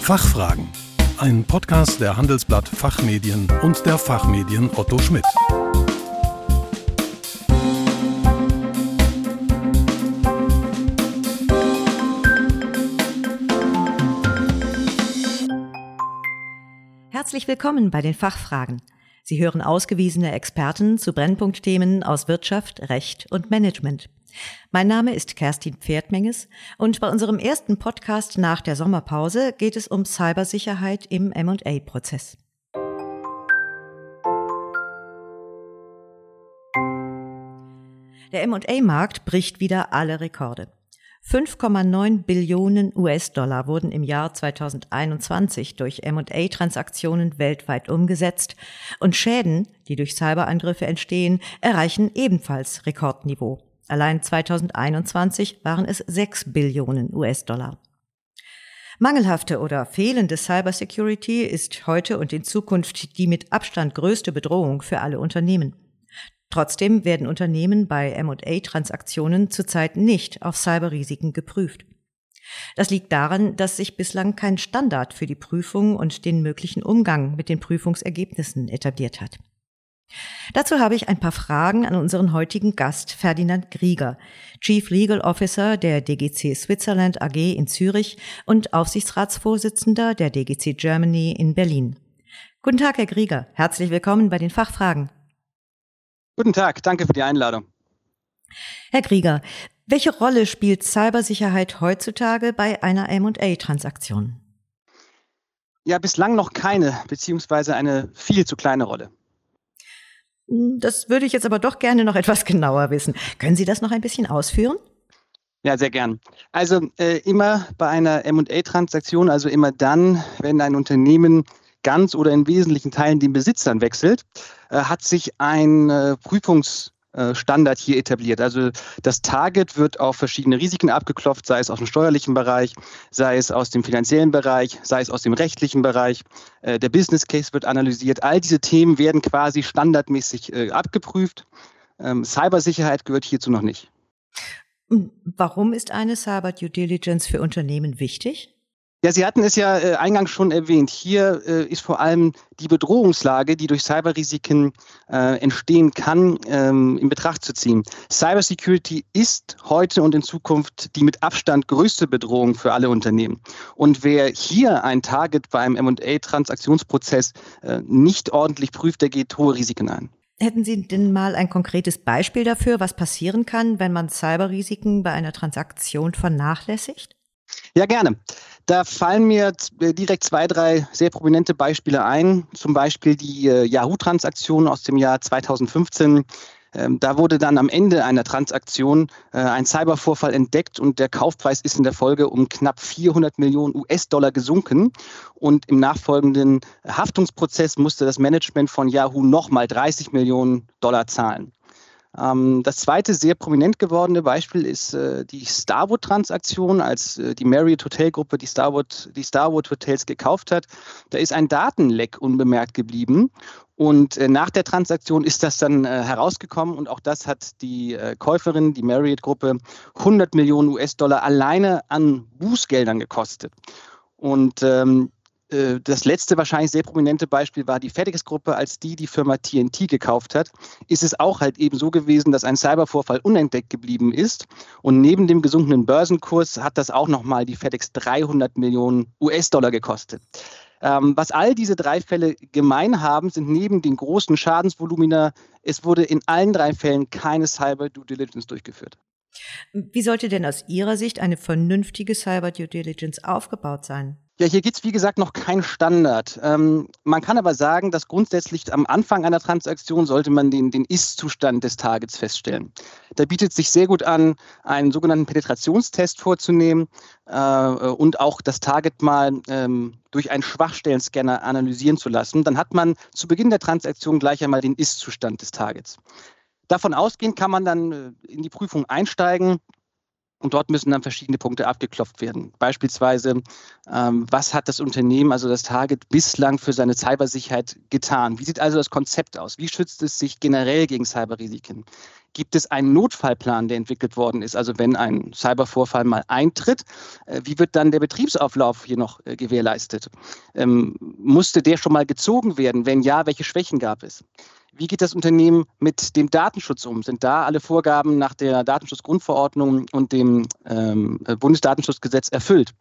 Fachfragen. Ein Podcast der Handelsblatt Fachmedien und der Fachmedien Otto Schmidt. Herzlich willkommen bei den Fachfragen. Sie hören ausgewiesene Experten zu Brennpunktthemen aus Wirtschaft, Recht und Management. Mein Name ist Kerstin Pferdmenges und bei unserem ersten Podcast nach der Sommerpause geht es um Cybersicherheit im M&A-Prozess. Der M&A-Markt bricht wieder alle Rekorde. 5,9 Billionen US-Dollar wurden im Jahr 2021 durch M&A-Transaktionen weltweit umgesetzt und Schäden, die durch Cyberangriffe entstehen, erreichen ebenfalls Rekordniveau. Allein 2021 waren es 6 Billionen US-Dollar. Mangelhafte oder fehlende Cybersecurity ist heute und in Zukunft die mit Abstand größte Bedrohung für alle Unternehmen. Trotzdem werden Unternehmen bei M&A-Transaktionen zurzeit nicht auf Cyberrisiken geprüft. Das liegt daran, dass sich bislang kein Standard für die Prüfung und den möglichen Umgang mit den Prüfungsergebnissen etabliert hat. Dazu habe ich ein paar Fragen an unseren heutigen Gast Ferdinand Grieger, Chief Legal Officer der DGC Switzerland AG in Zürich und Aufsichtsratsvorsitzender der DGC Germany in Berlin. Guten Tag, Herr Grieger. Herzlich willkommen bei den Fachfragen. Guten Tag, danke für die Einladung. Herr Grieger, welche Rolle spielt Cybersicherheit heutzutage bei einer M&A-Transaktion? Ja, bislang noch keine, beziehungsweise eine viel zu kleine Rolle. Das würde ich jetzt aber doch gerne noch etwas genauer wissen. Können Sie das noch ein bisschen ausführen? Ja, sehr gern. Also äh, immer bei einer MA-Transaktion, also immer dann, wenn ein Unternehmen ganz oder in wesentlichen Teilen den Besitzern wechselt, äh, hat sich ein äh, Prüfungs- Standard hier etabliert. Also das Target wird auf verschiedene Risiken abgeklopft, sei es aus dem steuerlichen Bereich, sei es aus dem finanziellen Bereich, sei es aus dem rechtlichen Bereich. Äh, der Business Case wird analysiert. All diese Themen werden quasi standardmäßig äh, abgeprüft. Ähm, Cybersicherheit gehört hierzu noch nicht. Warum ist eine Cyber Due Diligence für Unternehmen wichtig? Ja, Sie hatten es ja äh, eingangs schon erwähnt. Hier äh, ist vor allem die Bedrohungslage, die durch Cyberrisiken äh, entstehen kann, ähm, in Betracht zu ziehen. Cybersecurity ist heute und in Zukunft die mit Abstand größte Bedrohung für alle Unternehmen. Und wer hier ein Target beim M&A-Transaktionsprozess äh, nicht ordentlich prüft, der geht hohe Risiken ein. Hätten Sie denn mal ein konkretes Beispiel dafür, was passieren kann, wenn man Cyberrisiken bei einer Transaktion vernachlässigt? Ja, gerne. Da fallen mir äh, direkt zwei, drei sehr prominente Beispiele ein. Zum Beispiel die äh, Yahoo-Transaktion aus dem Jahr 2015. Ähm, da wurde dann am Ende einer Transaktion äh, ein Cybervorfall entdeckt und der Kaufpreis ist in der Folge um knapp 400 Millionen US-Dollar gesunken. Und im nachfolgenden Haftungsprozess musste das Management von Yahoo nochmal 30 Millionen Dollar zahlen. Ähm, das zweite sehr prominent gewordene Beispiel ist äh, die Starwood-Transaktion, als äh, die Marriott Hotelgruppe die Starwood, die Starwood Hotels gekauft hat. Da ist ein Datenleck unbemerkt geblieben. Und äh, nach der Transaktion ist das dann herausgekommen und auch das hat die Käuferin, die Marriott-Gruppe, 100 Millionen US-Dollar alleine an Bußgeldern gekostet. Und ähm, äh, das letzte wahrscheinlich sehr prominente Beispiel war die FedEx-Gruppe, als die die Firma TNT gekauft hat, ist es auch halt eben so gewesen, dass ein Cybervorfall unentdeckt geblieben ist. Und neben dem gesunkenen Börsenkurs hat das auch nochmal die FedEx 300 Millionen US-Dollar gekostet. Ähm, was all diese drei Fälle gemein haben, sind neben den großen Schadensvolumina, es wurde in allen drei Fällen keine Cyber Due Diligence durchgeführt. Wie sollte denn aus Ihrer Sicht eine vernünftige Cyber Due Diligence aufgebaut sein? Ja, hier gibt es wie gesagt noch keinen Standard. Ähm, man kann aber sagen, dass grundsätzlich am Anfang einer Transaktion sollte man den, den Ist-Zustand des Targets feststellen. Da bietet sich sehr gut an, einen sogenannten Penetrationstest vorzunehmen äh, und auch das Target mal ähm, durch einen Schwachstellenscanner analysieren zu lassen. Dann hat man zu Beginn der Transaktion gleich einmal den Ist-Zustand des Targets. Davon ausgehend kann man dann äh, in die Prüfung einsteigen und dort müssen dann verschiedene Punkte abgeklopft werden. Beispielsweise, ähm, was hat das Unternehmen, also das Target, bislang für seine Cybersicherheit getan? Wie sieht also das Konzept aus? Wie schützt es sich generell gegen Cyberrisiken? Gibt es einen Notfallplan, der entwickelt worden ist? Also wenn ein Cybervorfall mal eintritt, äh, wie wird dann der Betriebsauflauf hier noch äh, gewährleistet? Ähm, musste der schon mal gezogen werden? Wenn ja, welche Schwächen gab es? Wie geht das Unternehmen mit dem Datenschutz um? Sind da alle Vorgaben nach der Datenschutzgrundverordnung und dem ähm, Bundesdatenschutzgesetz erfüllt?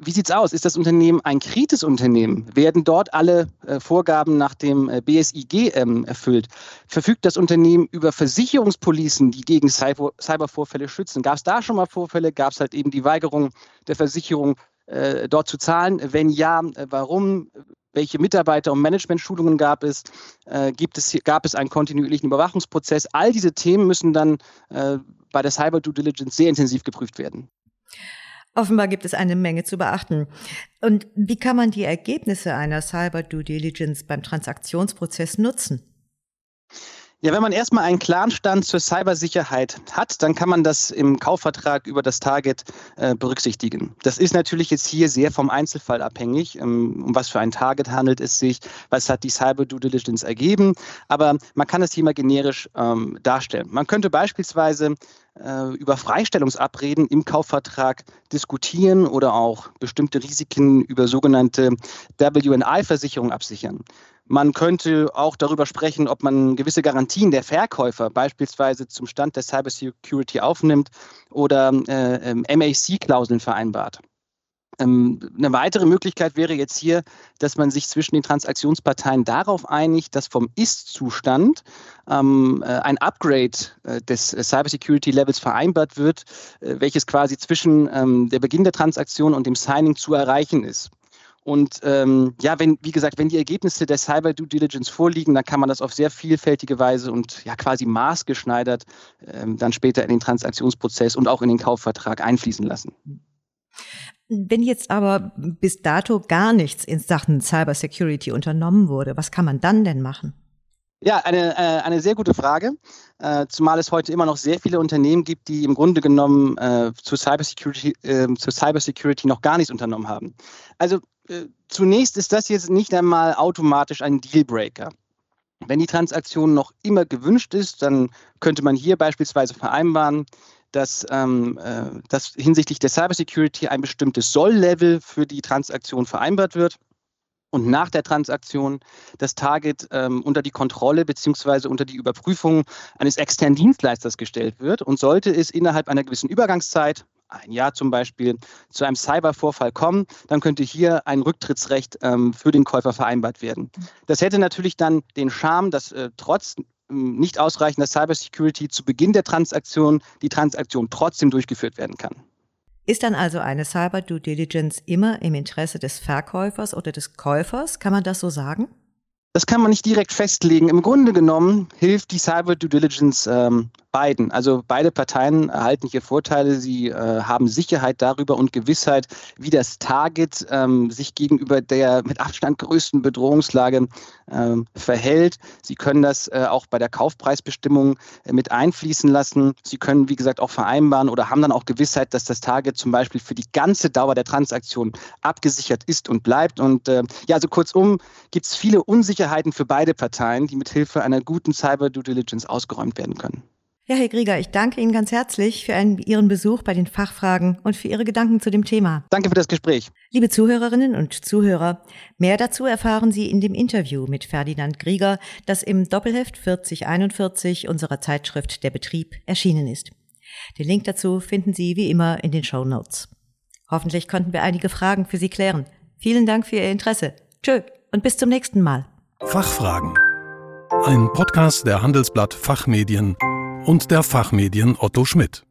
Wie sieht es aus? Ist das Unternehmen ein Kritis-Unternehmen? Werden dort alle äh, Vorgaben nach dem äh, BSIG ähm, erfüllt? Verfügt das Unternehmen über Versicherungspolicen, die gegen Cyber Cybervorfälle schützen? Gab es da schon mal Vorfälle? Gab es halt eben die Weigerung der Versicherung, äh, dort zu zahlen? Wenn ja, äh, warum? Welche Mitarbeiter- und Management-Schulungen gab es? Äh, gibt es? Gab es einen kontinuierlichen Überwachungsprozess? All diese Themen müssen dann äh, bei der Cyber Due Diligence sehr intensiv geprüft werden. Offenbar gibt es eine Menge zu beachten. Und wie kann man die Ergebnisse einer Cyber Due Diligence beim Transaktionsprozess nutzen? Ja, wenn man erstmal einen klaren Stand zur Cybersicherheit hat, dann kann man das im Kaufvertrag über das Target äh, berücksichtigen. Das ist natürlich jetzt hier sehr vom Einzelfall abhängig, ähm, um was für ein Target handelt es sich, was hat die Cyber Due Diligence ergeben. Aber man kann das hier mal generisch ähm, darstellen. Man könnte beispielsweise äh, über Freistellungsabreden im Kaufvertrag diskutieren oder auch bestimmte Risiken über sogenannte WNI-Versicherungen absichern. Man könnte auch darüber sprechen, ob man gewisse Garantien der Verkäufer beispielsweise zum Stand der Cybersecurity aufnimmt oder äh, MAC-Klauseln vereinbart. Ähm, eine weitere Möglichkeit wäre jetzt hier, dass man sich zwischen den Transaktionsparteien darauf einigt, dass vom Ist-Zustand ähm, äh, ein Upgrade äh, des Cybersecurity-Levels vereinbart wird, äh, welches quasi zwischen ähm, der Beginn der Transaktion und dem Signing zu erreichen ist. Und ähm, ja, wenn, wie gesagt, wenn die Ergebnisse der Cyber Due Diligence vorliegen, dann kann man das auf sehr vielfältige Weise und ja quasi maßgeschneidert ähm, dann später in den Transaktionsprozess und auch in den Kaufvertrag einfließen lassen. Wenn jetzt aber bis dato gar nichts in Sachen Cyber Security unternommen wurde, was kann man dann denn machen? Ja, eine, äh, eine sehr gute Frage, äh, zumal es heute immer noch sehr viele Unternehmen gibt, die im Grunde genommen äh, zur, Cybersecurity, äh, zur Cybersecurity noch gar nichts unternommen haben. Also äh, zunächst ist das jetzt nicht einmal automatisch ein Dealbreaker. Wenn die Transaktion noch immer gewünscht ist, dann könnte man hier beispielsweise vereinbaren, dass, ähm, äh, dass hinsichtlich der Cybersecurity ein bestimmtes Soll-Level für die Transaktion vereinbart wird und nach der Transaktion das Target ähm, unter die Kontrolle bzw. unter die Überprüfung eines externen Dienstleisters gestellt wird und sollte es innerhalb einer gewissen Übergangszeit, ein Jahr zum Beispiel, zu einem Cybervorfall kommen, dann könnte hier ein Rücktrittsrecht ähm, für den Käufer vereinbart werden. Das hätte natürlich dann den Charme, dass äh, trotz nicht ausreichender Cybersecurity zu Beginn der Transaktion die Transaktion trotzdem durchgeführt werden kann. Ist dann also eine Cyber Due Diligence immer im Interesse des Verkäufers oder des Käufers? Kann man das so sagen? Das kann man nicht direkt festlegen. Im Grunde genommen hilft die Cyber Due Diligence ähm, beiden. Also beide Parteien erhalten hier Vorteile. Sie äh, haben Sicherheit darüber und Gewissheit, wie das Target ähm, sich gegenüber der mit Abstand größten Bedrohungslage ähm, verhält. Sie können das äh, auch bei der Kaufpreisbestimmung äh, mit einfließen lassen. Sie können, wie gesagt, auch vereinbaren oder haben dann auch Gewissheit, dass das Target zum Beispiel für die ganze Dauer der Transaktion abgesichert ist und bleibt. Und äh, ja, also kurzum gibt es viele Unsicherheiten für beide Parteien, die mit Hilfe einer guten Cyber Due Diligence ausgeräumt werden können. Ja, Herr Grieger, ich danke Ihnen ganz herzlich für einen, Ihren Besuch bei den Fachfragen und für Ihre Gedanken zu dem Thema. Danke für das Gespräch. Liebe Zuhörerinnen und Zuhörer, mehr dazu erfahren Sie in dem Interview mit Ferdinand Grieger, das im Doppelheft 4041 unserer Zeitschrift Der Betrieb erschienen ist. Den Link dazu finden Sie wie immer in den Show Notes. Hoffentlich konnten wir einige Fragen für Sie klären. Vielen Dank für Ihr Interesse. Tschö und bis zum nächsten Mal. Fachfragen. Ein Podcast der Handelsblatt Fachmedien und der Fachmedien Otto Schmidt.